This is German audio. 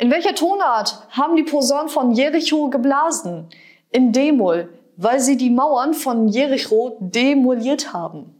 In welcher Tonart haben die Posaunen von Jericho geblasen? In D-Moll, weil sie die Mauern von Jericho demoliert haben.